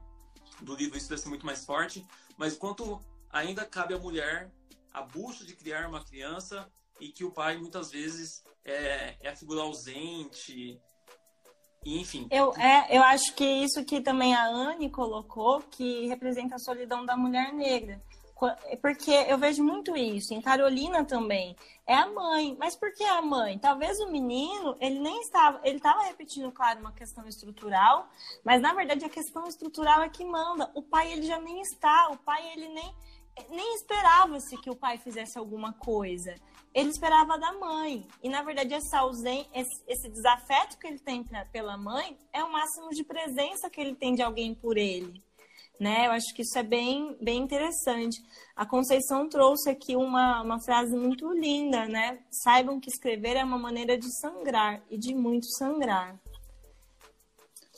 do livro isso deve ser muito mais forte, mas quanto ainda cabe à mulher a bucha de criar uma criança e que o pai muitas vezes é, é a figura ausente, enfim. Eu, é, eu acho que isso que também a Anne colocou, que representa a solidão da mulher negra. Porque eu vejo muito isso, em Carolina também. É a mãe. Mas por que a mãe? Talvez o menino, ele nem estava. Ele estava repetindo, claro, uma questão estrutural, mas na verdade a questão estrutural é que manda. O pai, ele já nem está. O pai, ele nem. Nem esperava-se que o pai fizesse alguma coisa ele esperava da mãe. E, na verdade, essa ausência, esse, desafeto que ele tem pela mãe é o máximo de presença que ele tem de alguém por ele. Né? Eu acho que isso é bem, bem interessante. A Conceição trouxe aqui uma, uma frase muito linda, né? Saibam que escrever é uma maneira de sangrar e de muito sangrar.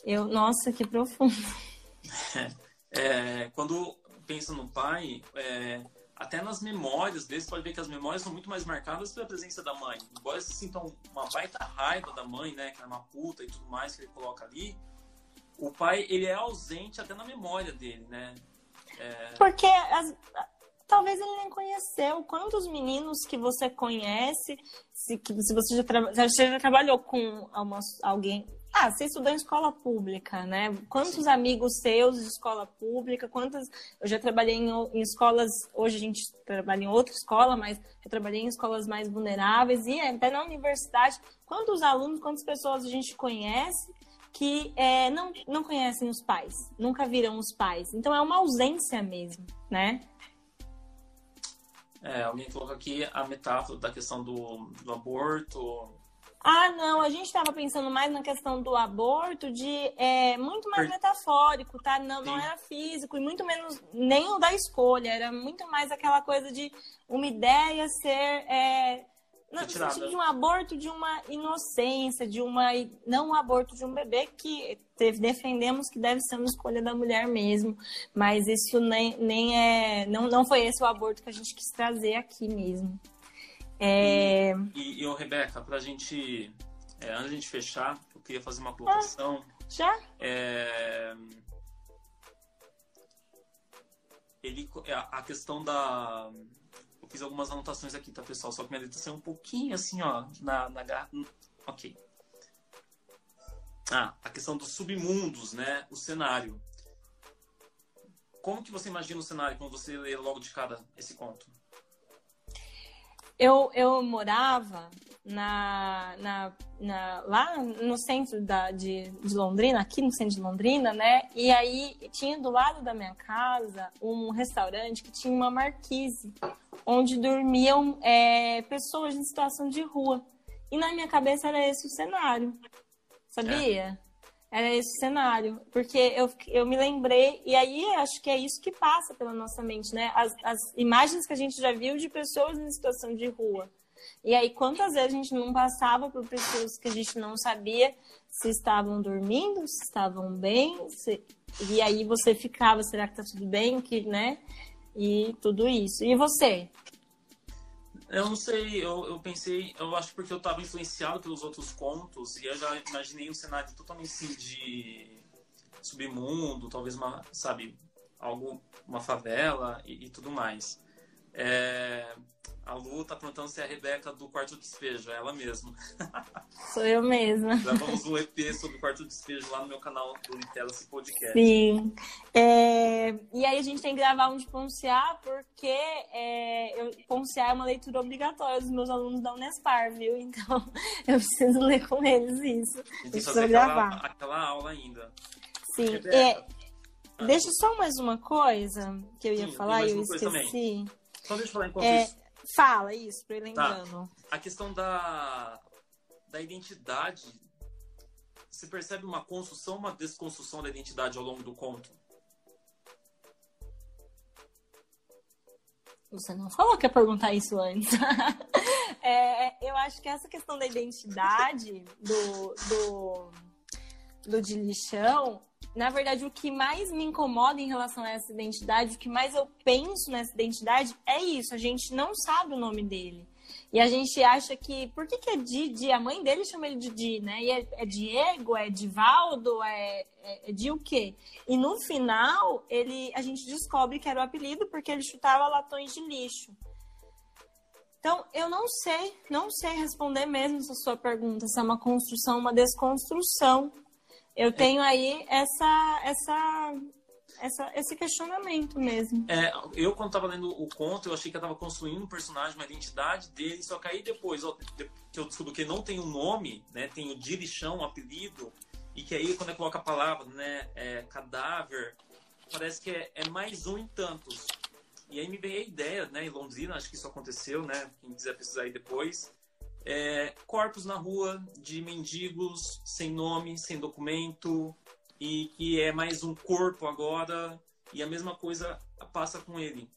Eu, nossa, que profundo. É, quando pensa no pai, é, até nas memórias deles, pode ver que as memórias são muito mais marcadas pela presença da mãe. Embora eles sintam uma baita raiva da mãe, né, que é uma puta e tudo mais que ele coloca ali, o pai, ele é ausente até na memória dele, né? É... Porque as, talvez ele nem conheceu. Quantos meninos que você conhece, se, se você já, tra... já trabalhou com uma, alguém, ah, você estudou em escola pública, né? Quantos amigos seus de escola pública? Quantas. Eu já trabalhei em, em, escolas. Hoje a gente trabalha em outra escola, mas eu trabalhei em escolas mais vulneráveis e até na universidade. Quantos alunos, quantas pessoas a gente conhece que é, não, não conhecem os pais, nunca viram os pais? Então é uma ausência mesmo, né? É, alguém colocou aqui a metáfora da questão do, do aborto, ah, não, a gente estava pensando mais na questão do aborto, de é, muito mais metafórico, tá? Não, não era físico, e muito menos nem o da escolha, era muito mais aquela coisa de uma ideia ser. É, no sentido de um aborto de uma inocência, de uma. Não um aborto de um bebê que defendemos que deve ser uma escolha da mulher mesmo. Mas isso nem, nem é. Não, não foi esse o aborto que a gente quis trazer aqui mesmo. É... E, e, e Rebeca, pra gente, é, antes de a gente fechar, eu queria fazer uma colocação. Ah, já? É... Ele, é, a questão da... Eu fiz algumas anotações aqui, tá, pessoal? Só que minha letra saiu um pouquinho assim, ó, na, na... Ok. Ah, a questão dos submundos, né? O cenário. Como que você imagina o cenário quando você lê logo de cara esse conto? Eu, eu morava na, na, na, lá no centro da, de, de Londrina, aqui no centro de Londrina, né? E aí tinha do lado da minha casa um restaurante que tinha uma marquise, onde dormiam é, pessoas em situação de rua. E na minha cabeça era esse o cenário, sabia? Era esse cenário. Porque eu, eu me lembrei, e aí acho que é isso que passa pela nossa mente, né? As, as imagens que a gente já viu de pessoas em situação de rua. E aí, quantas vezes a gente não passava por pessoas que a gente não sabia se estavam dormindo, se estavam bem, se... e aí você ficava, será que tá tudo bem? Que, né? E tudo isso. E você? Eu não sei, eu, eu pensei, eu acho porque eu estava influenciado pelos outros contos e eu já imaginei um cenário totalmente assim de submundo, talvez uma, sabe, algo, uma favela e, e tudo mais. É, tá perguntando se é a Rebeca do Quarto Despejo, é ela mesma. Sou eu mesma. Gravamos um EP sobre o Quarto Despejo lá no meu canal do Intelas Podcast. Sim. É... E aí a gente tem que gravar um de Ponciar, porque é... eu... Ponciar é uma leitura obrigatória dos meus alunos da Unespar, viu? Então eu preciso ler com eles isso. A gente tem que fazer gravar. Aquela, aquela aula ainda. Sim. É... Deixa só mais uma coisa que eu ia Sim, falar e eu esqueci. Só deixa eu falar enquanto é... isso. Fala isso, pra tá. lembrando. Tá. A questão da, da identidade. Você percebe uma construção, uma desconstrução da identidade ao longo do conto? Você não falou que ia perguntar isso antes. é, eu acho que essa questão da identidade do, do, do de lixão na verdade, o que mais me incomoda em relação a essa identidade, o que mais eu penso nessa identidade é isso. A gente não sabe o nome dele. E a gente acha que. Por que, que é Didi? A mãe dele chama ele de Didi, né? E é, é Diego, é Divaldo, é, é, é de o quê? E no final, ele, a gente descobre que era o apelido porque ele chutava latões de lixo. Então, eu não sei, não sei responder mesmo essa sua pergunta, se é uma construção, uma desconstrução. Eu é. tenho aí essa, essa, essa, esse questionamento mesmo. É, eu, quando estava lendo o conto, eu achei que eu estava construindo um personagem, uma identidade dele, só que aí depois ó, que eu descubro que não tem um nome, né, tem o Dirichão, um apelido, e que aí quando eu coloco a palavra, né, é, cadáver, parece que é, é mais um em tantos. E aí me veio a ideia, né, em Londrina, acho que isso aconteceu, né, quem quiser pesquisar aí depois, é, corpos na rua de mendigos sem nome, sem documento, e que é mais um corpo agora, e a mesma coisa passa com ele.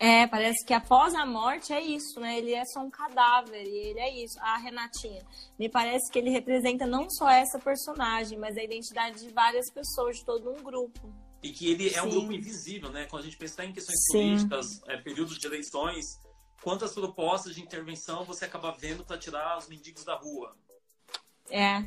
É, parece que após a morte é isso, né? Ele é só um cadáver e ele é isso. A Renatinha, me parece que ele representa não só essa personagem, mas a identidade de várias pessoas, de todo um grupo. E que ele Sim. é um grupo invisível, né? Quando a gente pensa em questões Sim. políticas, é, períodos de eleições, quantas propostas de intervenção você acaba vendo para tirar os mendigos da rua? É,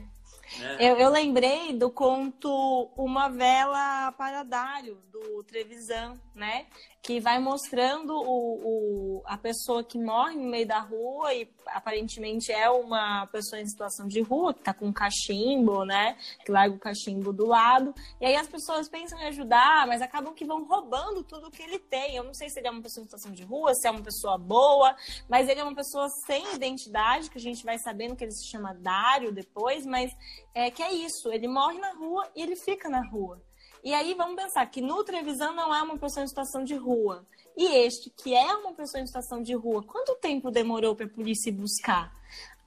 é. Eu, eu, lembrei do conto Uma Vela para Dário, do Trevisan, né? Que vai mostrando o, o, a pessoa que morre no meio da rua e aparentemente é uma pessoa em situação de rua, que tá com um cachimbo, né? Que larga o cachimbo do lado. E aí as pessoas pensam em ajudar, mas acabam que vão roubando tudo que ele tem. Eu não sei se ele é uma pessoa em situação de rua, se é uma pessoa boa, mas ele é uma pessoa sem identidade, que a gente vai sabendo que ele se chama Dário depois, mas é que é isso, ele morre na rua e ele fica na rua. E aí vamos pensar que no Trevisan não é uma pessoa em situação de rua. E este, que é uma pessoa em situação de rua, quanto tempo demorou para a polícia buscar?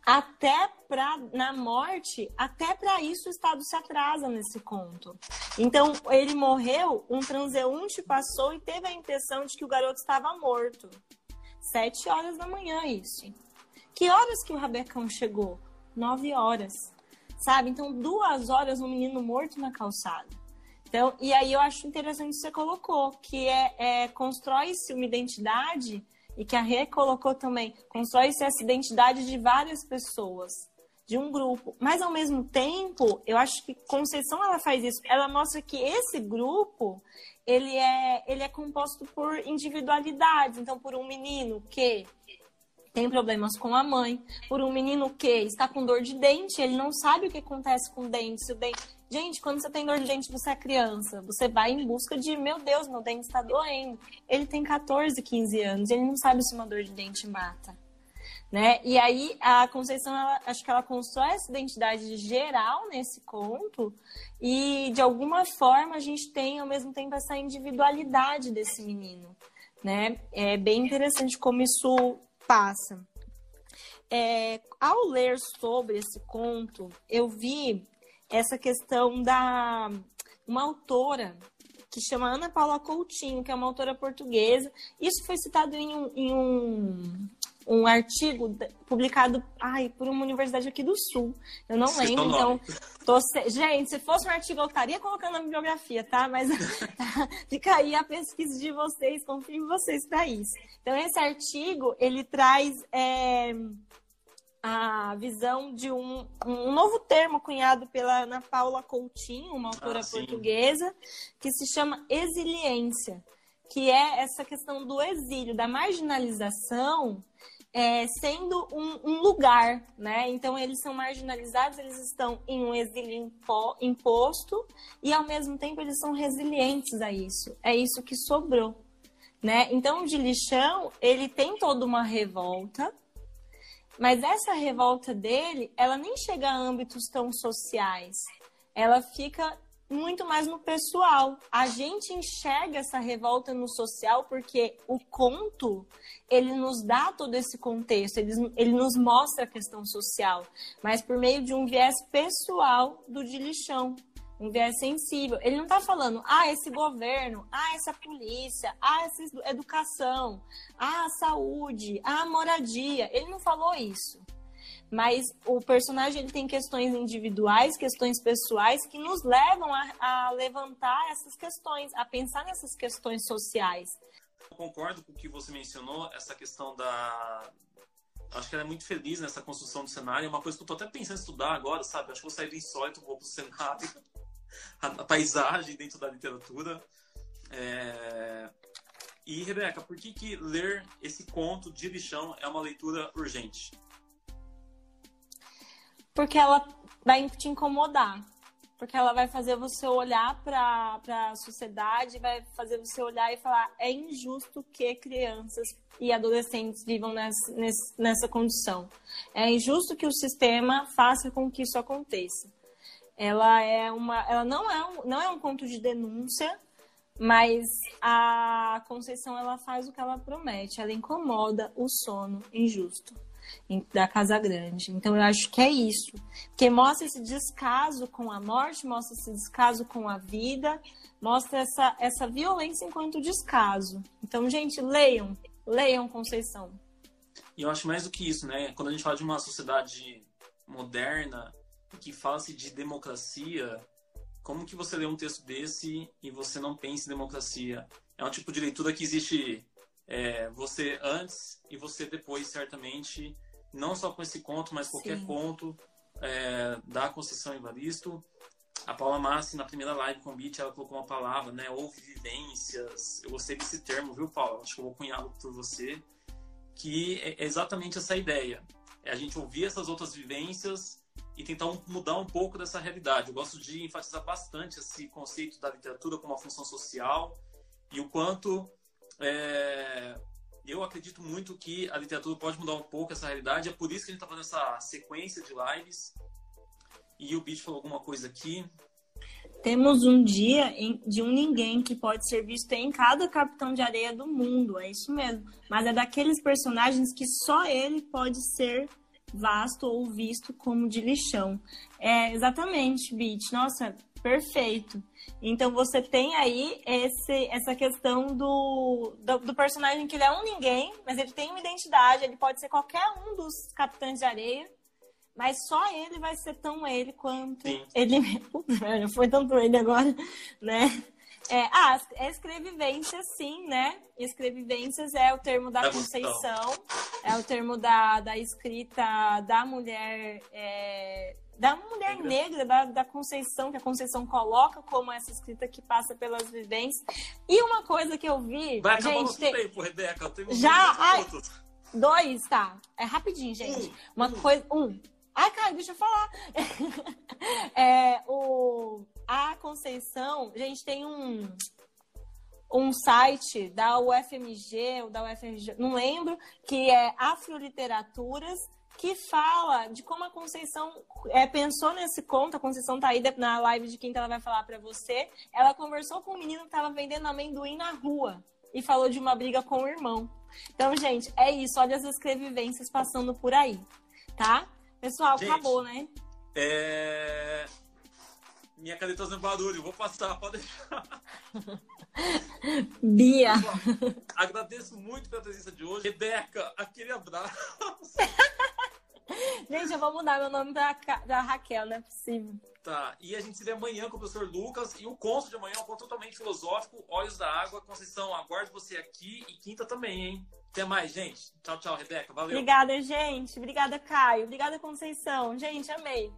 Até para na morte, até para isso o Estado se atrasa nesse conto. Então, ele morreu, um transeunte passou e teve a impressão de que o garoto estava morto. Sete horas da manhã, isso. Que horas que o Rabecão chegou? Nove horas sabe? Então, duas horas um menino morto na calçada. Então, e aí eu acho interessante que você colocou, que é, é constrói-se uma identidade, e que a Rê colocou também, constrói-se essa identidade de várias pessoas, de um grupo. Mas, ao mesmo tempo, eu acho que Conceição, ela faz isso. Ela mostra que esse grupo, ele é, ele é composto por individualidades. Então, por um menino que tem problemas com a mãe, por um menino que está com dor de dente, ele não sabe o que acontece com o dente, se o dente... Gente, quando você tem dor de dente, você é criança, você vai em busca de, meu Deus, meu dente está doendo. Ele tem 14, 15 anos, ele não sabe se uma dor de dente mata. Né? E aí a Conceição, ela, acho que ela constrói essa identidade geral nesse conto e de alguma forma a gente tem ao mesmo tempo essa individualidade desse menino, né? É bem interessante como isso passa. É, ao ler sobre esse conto, eu vi essa questão da uma autora que chama Ana Paula Coutinho, que é uma autora portuguesa. Isso foi citado em um, em um, um artigo publicado ai, por uma universidade aqui do Sul. Eu não Vocês lembro, então. Tô se... Gente, se fosse um artigo, eu estaria colocando na bibliografia, tá? Mas fica aí a pesquisa de vocês, confio em vocês para isso. Então, esse artigo, ele traz é, a visão de um, um novo termo cunhado pela Ana Paula Coutinho, uma autora ah, portuguesa, que se chama exiliência, que é essa questão do exílio, da marginalização é, sendo um, um, lugar, né? Então eles são marginalizados, eles estão em um exílio imposto e ao mesmo tempo eles são resilientes a isso. É isso que sobrou, né? Então o de lixão ele tem toda uma revolta, mas essa revolta dele, ela nem chega a âmbitos tão sociais. Ela fica muito mais no pessoal. A gente enxerga essa revolta no social porque o conto ele nos dá todo esse contexto, ele, ele nos mostra a questão social, mas por meio de um viés pessoal do de lixão, um viés sensível. Ele não está falando, ah, esse governo, ah, essa polícia, ah, essa educação, ah, saúde, ah, moradia. Ele não falou isso mas o personagem ele tem questões individuais, questões pessoais que nos levam a, a levantar essas questões, a pensar nessas questões sociais. Eu concordo com o que você mencionou, essa questão da. Acho que ela é muito feliz nessa construção do cenário. É uma coisa que eu tô até pensando em estudar agora, sabe? Acho que vou sair do insólito, vou pro cenário, a, paisagem dentro da literatura. É... E, Rebeca, por que, que ler esse conto de lixão é uma leitura urgente? Porque ela vai te incomodar. Porque ela vai fazer você olhar para a sociedade, vai fazer você olhar e falar: é injusto que crianças e adolescentes vivam nessa, nessa condição. É injusto que o sistema faça com que isso aconteça. Ela é uma, ela não é um, não é um conto de denúncia, mas a Conceição ela faz o que ela promete, ela incomoda o sono injusto da Casa Grande. Então eu acho que é isso, porque mostra esse descaso com a morte, mostra esse descaso com a vida, mostra essa, essa violência enquanto descaso. Então, gente, leiam, leiam Conceição. E eu acho mais do que isso, né? Quando a gente fala de uma sociedade moderna, que fala-se de democracia, como que você lê um texto desse e você não pensa em democracia? É um tipo de leitura que existe é, você antes e você depois, certamente, não só com esse conto, mas qualquer Sim. conto é, da Conceição Evaristo. A Paula Massi, na primeira live com o Beat, ela colocou uma palavra, né? Houve vivências. Eu gostei desse termo, viu, Paula? Acho que eu vou cunhá-lo por você. Que é exatamente essa ideia. É a gente ouvir essas outras vivências e tentar mudar um pouco dessa realidade. Eu gosto de enfatizar bastante esse conceito da literatura como uma função social e o quanto é, eu acredito muito que a literatura pode mudar um pouco essa realidade. É por isso que a gente está fazendo essa sequência de lives. E o Beach falou alguma coisa aqui. Temos um dia de um ninguém que pode ser visto em cada capitão de areia do mundo, é isso mesmo. Mas é daqueles personagens que só ele pode ser vasto ou visto como de lixão. É, exatamente, Beat. Nossa, perfeito. Então você tem aí esse, essa questão do, do, do, personagem que ele é um ninguém, mas ele tem uma identidade, ele pode ser qualquer um dos capitães de areia, mas só ele vai ser tão ele quanto Sim. ele. Foi tanto ele agora, né? É, ah, é escrevivência, sim, né? Escrevivências é o termo da Conceição, é o termo da, da escrita da mulher, é, da mulher negra, negra da, da, Conceição, que a Conceição coloca como essa escrita que passa pelas vivências. E uma coisa que eu vi. Vai acabar gente, tem... tempo, Rebeca. Já. Ai, dois, tá. É rapidinho, gente. Um, uma um. coisa. Um. Ai, cara, deixa eu falar. é, o a Conceição, a gente tem um, um site da UFMG ou da UFRG, não lembro, que é Afroliteraturas, que fala de como a Conceição é, pensou nesse conto. A Conceição tá aí na live de quinta, ela vai falar para você. Ela conversou com um menino que estava vendendo amendoim na rua e falou de uma briga com o irmão. Então, gente, é isso. Olha as escrevivências passando por aí, tá? Pessoal, gente, acabou, né? É minha caneta fazendo barulho, vou passar, pode deixar. Bia. agradeço muito pela presença de hoje. Rebeca, aquele abraço. Gente, eu vou mudar meu nome pra, pra Raquel, não é possível. Tá, e a gente se vê amanhã com o professor Lucas. E o conto de amanhã é um conto totalmente filosófico, Olhos da Água. Conceição, aguardo você aqui e quinta também, hein? Até mais, gente. Tchau, tchau, Rebeca. Valeu. Obrigada, gente. Obrigada, Caio. Obrigada, Conceição. Gente, amei.